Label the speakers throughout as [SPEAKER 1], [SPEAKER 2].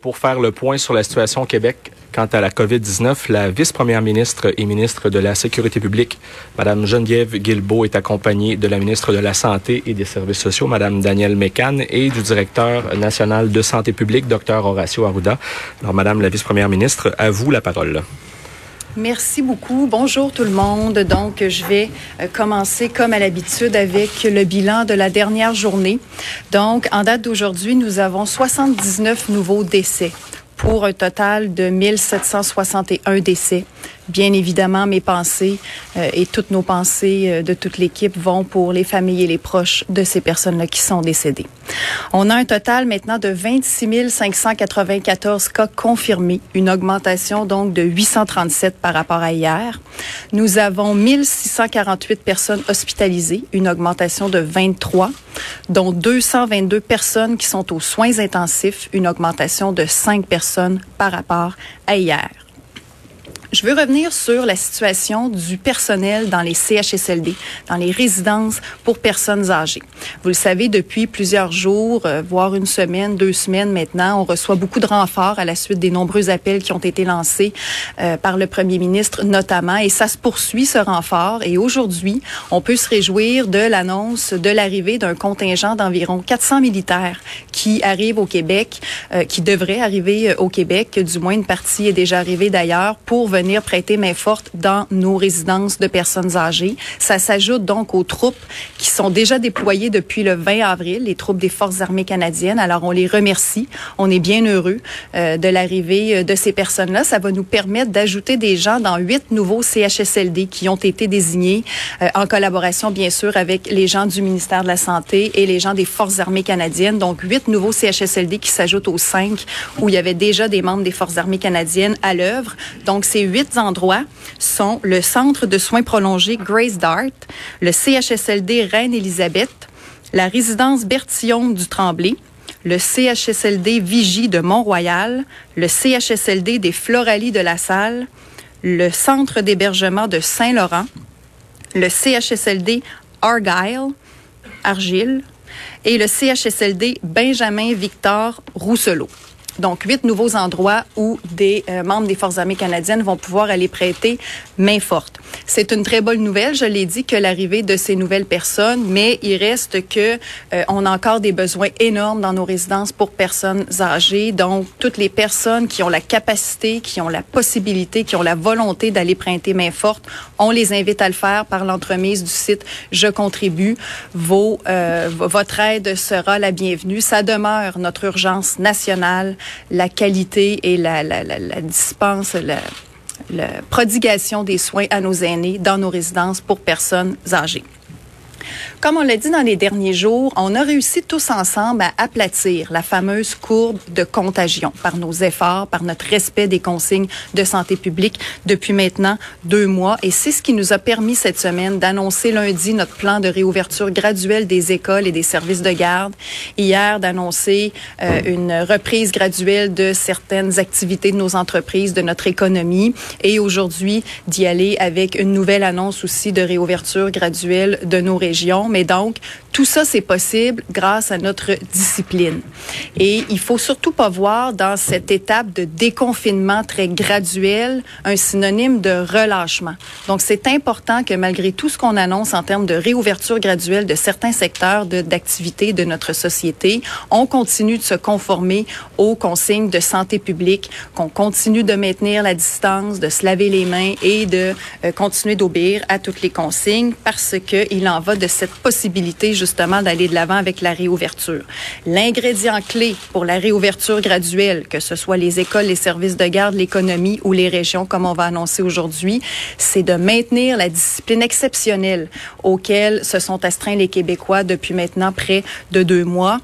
[SPEAKER 1] Pour faire le point sur la situation au Québec quant à la COVID-19, la vice-première ministre et ministre de la Sécurité publique, Mme Geneviève Guilbeault, est accompagnée de la ministre de la Santé et des Services sociaux, Mme Danielle Mécan, et du directeur national de santé publique, Dr Horacio Arruda. Alors, Madame la vice-première ministre, à vous la parole.
[SPEAKER 2] Merci beaucoup. Bonjour tout le monde. Donc, je vais euh, commencer comme à l'habitude avec le bilan de la dernière journée. Donc, en date d'aujourd'hui, nous avons 79 nouveaux décès pour un total de 1761 décès. Bien évidemment, mes pensées euh, et toutes nos pensées euh, de toute l'équipe vont pour les familles et les proches de ces personnes-là qui sont décédées. On a un total maintenant de 26 594 cas confirmés, une augmentation donc de 837 par rapport à hier. Nous avons 1648 personnes hospitalisées, une augmentation de 23, dont 222 personnes qui sont aux soins intensifs, une augmentation de 5 personnes par rapport à hier. Je veux revenir sur la situation du personnel dans les CHSLD, dans les résidences pour personnes âgées. Vous le savez, depuis plusieurs jours, euh, voire une semaine, deux semaines maintenant, on reçoit beaucoup de renforts à la suite des nombreux appels qui ont été lancés euh, par le premier ministre notamment, et ça se poursuit ce renfort. Et aujourd'hui, on peut se réjouir de l'annonce de l'arrivée d'un contingent d'environ 400 militaires qui arrivent au Québec, euh, qui devraient arriver au Québec, du moins une partie est déjà arrivée d'ailleurs, pour venir venir prêter main forte dans nos résidences de personnes âgées. Ça s'ajoute donc aux troupes qui sont déjà déployées depuis le 20 avril, les troupes des Forces armées canadiennes. Alors, on les remercie. On est bien heureux euh, de l'arrivée euh, de ces personnes-là. Ça va nous permettre d'ajouter des gens dans huit nouveaux CHSLD qui ont été désignés euh, en collaboration, bien sûr, avec les gens du ministère de la Santé et les gens des Forces armées canadiennes. Donc, huit nouveaux CHSLD qui s'ajoutent aux cinq où il y avait déjà des membres des Forces armées canadiennes à l'œuvre. Donc, ces huit endroits sont le Centre de soins prolongés Grace Dart, le CHSLD Reine-Élisabeth, la résidence Bertillon du Tremblay, le CHSLD Vigie de Mont-Royal, le CHSLD des Floralies de la Salle, le Centre d'hébergement de Saint-Laurent, le CHSLD Argyle, Argile, et le CHSLD Benjamin Victor Rousselot. Donc, huit nouveaux endroits où des euh, membres des Forces armées canadiennes vont pouvoir aller prêter main forte. C'est une très bonne nouvelle, je l'ai dit, que l'arrivée de ces nouvelles personnes, mais il reste que euh, on a encore des besoins énormes dans nos résidences pour personnes âgées. Donc, toutes les personnes qui ont la capacité, qui ont la possibilité, qui ont la volonté d'aller prêter main forte, on les invite à le faire par l'entremise du site Je contribue. Vos, euh, votre aide sera la bienvenue. Ça demeure notre urgence nationale la qualité et la, la, la, dispense, la prodigation des soins à nos aînés dans nos résidences pour personnes âgées. Comme on l'a dit dans les derniers jours, on a réussi tous ensemble à aplatir la fameuse courbe de contagion par nos efforts, par notre respect des consignes de santé publique depuis maintenant deux mois. Et c'est ce qui nous a permis cette semaine d'annoncer lundi notre plan de réouverture graduelle des écoles et des services de garde. Hier, d'annoncer euh, une reprise graduelle de certaines activités de nos entreprises, de notre économie. Et aujourd'hui, d'y aller avec une nouvelle annonce aussi de réouverture graduelle de nos régions mais donc tout ça, c'est possible grâce à notre discipline. Et il faut surtout pas voir dans cette étape de déconfinement très graduel un synonyme de relâchement. Donc, c'est important que malgré tout ce qu'on annonce en termes de réouverture graduelle de certains secteurs d'activité de, notre société, on continue de se conformer aux consignes de santé publique, qu'on continue de maintenir la distance, de se laver les mains et de euh, continuer d'obéir à toutes les consignes parce que il en va de cette possibilité justement d'aller de l'avant avec la réouverture. L'ingrédient clé pour la réouverture graduelle, que ce soit les écoles, les services de garde, l'économie ou les régions, comme on va annoncer aujourd'hui, c'est de maintenir la discipline exceptionnelle auquel se sont astreints les Québécois depuis maintenant près de deux mois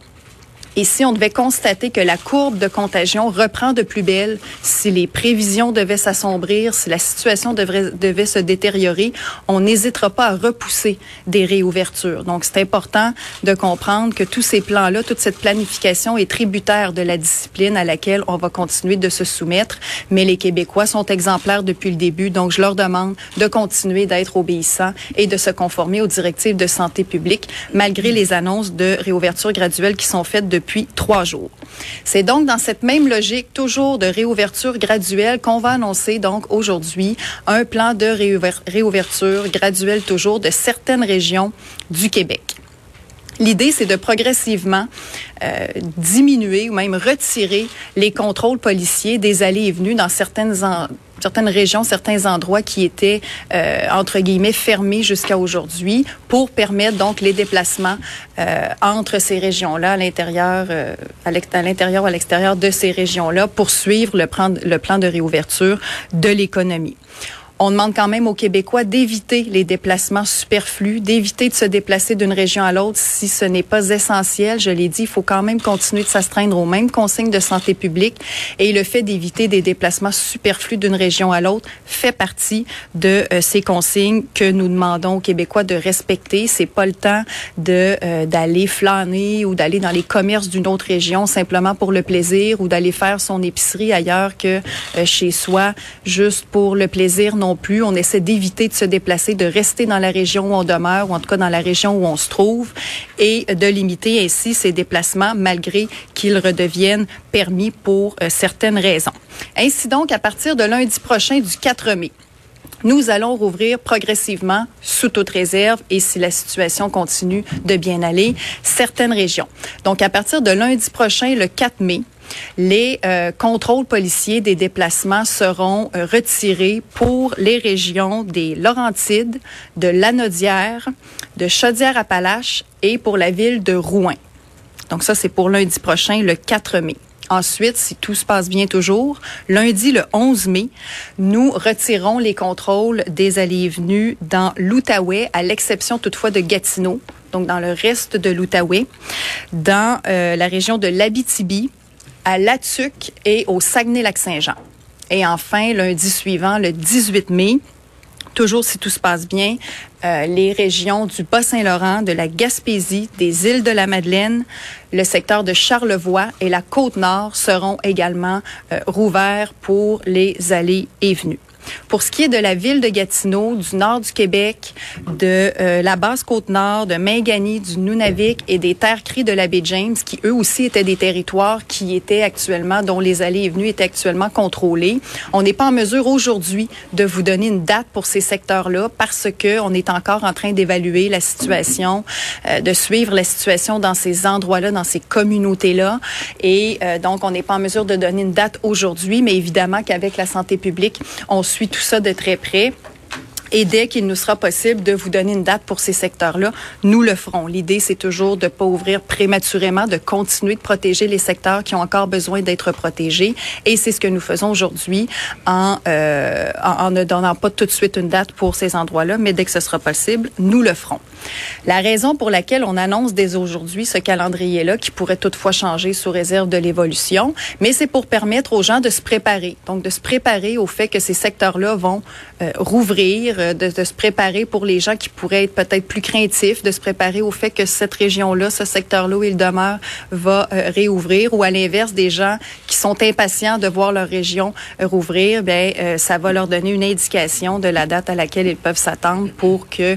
[SPEAKER 2] et si on devait constater que la courbe de contagion reprend de plus belle, si les prévisions devaient s'assombrir, si la situation devait se détériorer, on n'hésitera pas à repousser des réouvertures. Donc, c'est important de comprendre que tous ces plans-là, toute cette planification est tributaire de la discipline à laquelle on va continuer de se soumettre. Mais les Québécois sont exemplaires depuis le début, donc je leur demande de continuer d'être obéissants et de se conformer aux directives de santé publique, malgré les annonces de réouverture graduelle qui sont faites depuis depuis trois jours. C'est donc dans cette même logique, toujours de réouverture graduelle, qu'on va annoncer donc aujourd'hui un plan de réouverture graduelle toujours de certaines régions du Québec. L'idée, c'est de progressivement euh, diminuer ou même retirer les contrôles policiers des allées et venues dans certaines certaines régions, certains endroits qui étaient euh, entre guillemets fermés jusqu'à aujourd'hui pour permettre donc les déplacements euh, entre ces régions-là à l'intérieur, euh, à l'intérieur ou à l'extérieur de ces régions-là pour suivre le plan, le plan de réouverture de l'économie. On demande quand même aux Québécois d'éviter les déplacements superflus, d'éviter de se déplacer d'une région à l'autre si ce n'est pas essentiel. Je l'ai dit, il faut quand même continuer de s'astreindre aux mêmes consignes de santé publique et le fait d'éviter des déplacements superflus d'une région à l'autre fait partie de euh, ces consignes que nous demandons aux Québécois de respecter. C'est pas le temps de euh, d'aller flâner ou d'aller dans les commerces d'une autre région simplement pour le plaisir ou d'aller faire son épicerie ailleurs que euh, chez soi juste pour le plaisir non plus. On essaie d'éviter de se déplacer, de rester dans la région où on demeure, ou en tout cas dans la région où on se trouve, et de limiter ainsi ces déplacements malgré qu'ils redeviennent permis pour euh, certaines raisons. Ainsi donc, à partir de lundi prochain, du 4 mai, nous allons rouvrir progressivement, sous toute réserve, et si la situation continue de bien aller, certaines régions. Donc, à partir de lundi prochain, le 4 mai, les euh, contrôles policiers des déplacements seront euh, retirés pour les régions des Laurentides, de Lanaudière, de Chaudière-Appalaches et pour la ville de Rouen. Donc ça, c'est pour lundi prochain, le 4 mai. Ensuite, si tout se passe bien toujours, lundi le 11 mai, nous retirons les contrôles des allées et venues dans l'Outaouais, à l'exception toutefois de Gatineau, donc dans le reste de l'Outaouais, dans euh, la région de l'Abitibi, à Latuc et au Saguenay-Lac-Saint-Jean. Et enfin, lundi suivant, le 18 mai, toujours si tout se passe bien, euh, les régions du Bas-Saint-Laurent, de la Gaspésie, des îles de la Madeleine, le secteur de Charlevoix et la Côte-Nord seront également euh, rouverts pour les allées et venues. Pour ce qui est de la ville de Gatineau, du nord du Québec, de euh, la basse côte nord, de Mingani, du Nunavik et des terres cries de la baie James, qui eux aussi étaient des territoires qui étaient actuellement, dont les allées et venues étaient actuellement contrôlées. On n'est pas en mesure aujourd'hui de vous donner une date pour ces secteurs-là parce que on est encore en train d'évaluer la situation, euh, de suivre la situation dans ces endroits-là, dans ces communautés-là. Et euh, donc, on n'est pas en mesure de donner une date aujourd'hui, mais évidemment qu'avec la santé publique, on tout ça de très près. Et dès qu'il nous sera possible de vous donner une date pour ces secteurs-là, nous le ferons. L'idée, c'est toujours de ne pas ouvrir prématurément, de continuer de protéger les secteurs qui ont encore besoin d'être protégés. Et c'est ce que nous faisons aujourd'hui en, euh, en, ne donnant pas tout de suite une date pour ces endroits-là, mais dès que ce sera possible, nous le ferons. La raison pour laquelle on annonce dès aujourd'hui ce calendrier-là, qui pourrait toutefois changer sous réserve de l'évolution, mais c'est pour permettre aux gens de se préparer. Donc, de se préparer au fait que ces secteurs-là vont euh, rouvrir, euh, de, se préparer pour les gens qui pourraient être peut-être plus craintifs, de se préparer au fait que cette région-là, ce secteur-là où il demeure, va euh, réouvrir, ou à l'inverse, des gens qui sont impatients de voir leur région rouvrir, ben ça va leur donner une indication de la date à laquelle ils peuvent s'attendre pour que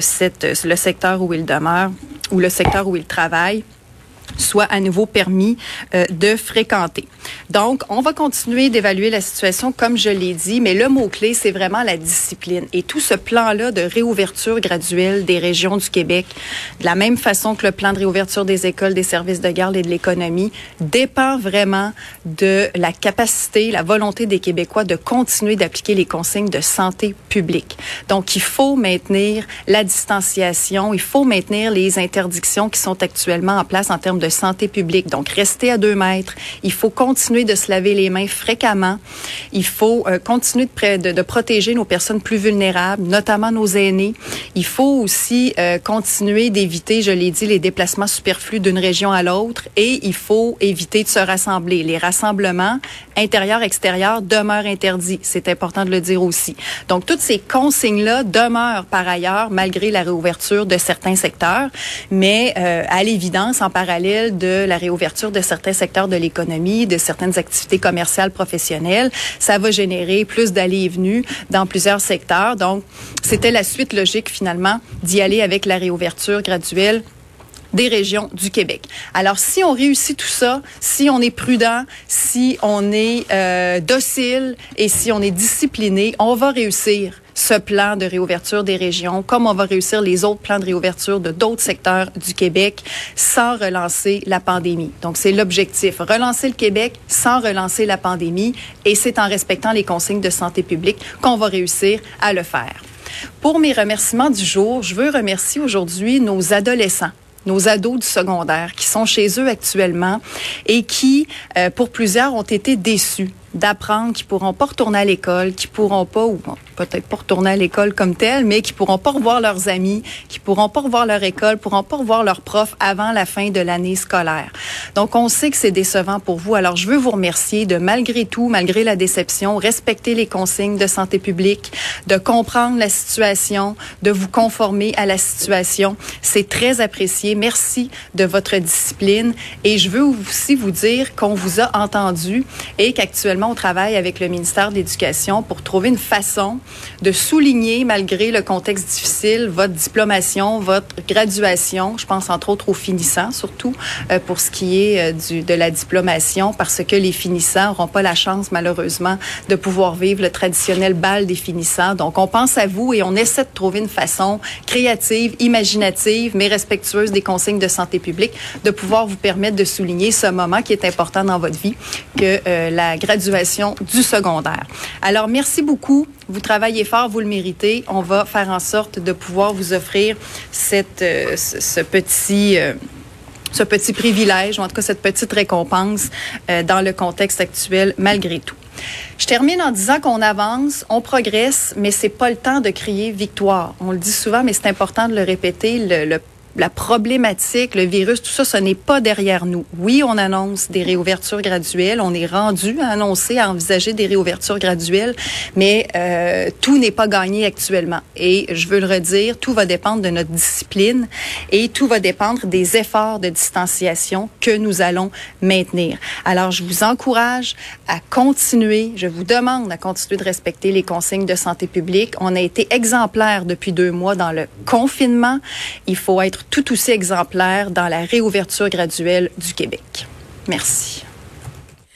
[SPEAKER 2] cette le secteur où il demeure ou le secteur où il travaille soit à nouveau permis euh, de fréquenter. Donc, on va continuer d'évaluer la situation comme je l'ai dit, mais le mot-clé, c'est vraiment la discipline. Et tout ce plan-là de réouverture graduelle des régions du Québec, de la même façon que le plan de réouverture des écoles, des services de garde et de l'économie, dépend vraiment de la capacité, la volonté des Québécois de continuer d'appliquer les consignes de santé publique. Donc, il faut maintenir la distanciation, il faut maintenir les interdictions qui sont actuellement en place en termes de santé publique. Donc, rester à deux mètres. Il faut continuer de se laver les mains fréquemment. Il faut euh, continuer de, protéger nos personnes plus vulnérables, notamment nos aînés. Il faut aussi euh, continuer d'éviter, je l'ai dit, les déplacements superflus d'une région à l'autre et il faut éviter de se rassembler. Les rassemblements intérieurs-extérieurs demeurent interdits. C'est important de le dire aussi. Donc, toutes ces consignes-là demeurent par ailleurs malgré la réouverture de certains secteurs, mais euh, à l'évidence, en parallèle, de la réouverture de certains secteurs de l'économie, de certaines activités commerciales professionnelles. Ça va générer plus d'allées et venues dans plusieurs secteurs. Donc, c'était la suite logique finalement d'y aller avec la réouverture graduelle des régions du Québec. Alors, si on réussit tout ça, si on est prudent, si on est euh, docile et si on est discipliné, on va réussir ce plan de réouverture des régions, comme on va réussir les autres plans de réouverture de d'autres secteurs du Québec sans relancer la pandémie. Donc, c'est l'objectif. Relancer le Québec sans relancer la pandémie et c'est en respectant les consignes de santé publique qu'on va réussir à le faire. Pour mes remerciements du jour, je veux remercier aujourd'hui nos adolescents nos ados du secondaire qui sont chez eux actuellement et qui, euh, pour plusieurs, ont été déçus d'apprendre qu'ils pourront pas retourner à l'école, qu'ils pourront pas, ou peut-être pas retourner à l'école comme tel, mais qui pourront pas revoir leurs amis, qui pourront pas revoir leur école, pourront pas revoir leurs profs avant la fin de l'année scolaire. Donc, on sait que c'est décevant pour vous. Alors, je veux vous remercier de, malgré tout, malgré la déception, respecter les consignes de santé publique, de comprendre la situation, de vous conformer à la situation. C'est très apprécié. Merci de votre discipline. Et je veux aussi vous dire qu'on vous a entendu et qu'actuellement, on travaille avec le ministère de l'Éducation pour trouver une façon de souligner, malgré le contexte difficile, votre diplomation, votre graduation. Je pense entre autres aux finissants, surtout euh, pour ce qui est euh, de la diplomation, parce que les finissants n'auront pas la chance, malheureusement, de pouvoir vivre le traditionnel bal des finissants. Donc, on pense à vous et on essaie de trouver une façon créative, imaginative, mais respectueuse des consignes de santé publique, de pouvoir vous permettre de souligner ce moment qui est important dans votre vie, que euh, la graduation du secondaire. Alors, merci beaucoup. Vous travaillez fort, vous le méritez. On va faire en sorte de pouvoir vous offrir cette, euh, ce, petit... Euh, ce petit privilège, ou en tout cas cette petite récompense euh, dans le contexte actuel, malgré tout. Je termine en disant qu'on avance, on progresse, mais c'est pas le temps de crier victoire. On le dit souvent, mais c'est important de le répéter. La problématique, le virus, tout ça, ce n'est pas derrière nous. Oui, on annonce des réouvertures graduelles. On est rendu à annoncer, à envisager des réouvertures graduelles, mais euh, tout n'est pas gagné actuellement. Et je veux le redire, tout va dépendre de notre discipline et tout va dépendre des efforts de distanciation que nous allons maintenir. Alors, je vous encourage à continuer. Je vous demande à continuer de respecter les consignes de santé publique. On a été exemplaires depuis deux mois dans le confinement. Il faut être tout aussi exemplaire dans la réouverture graduelle du Québec. Merci.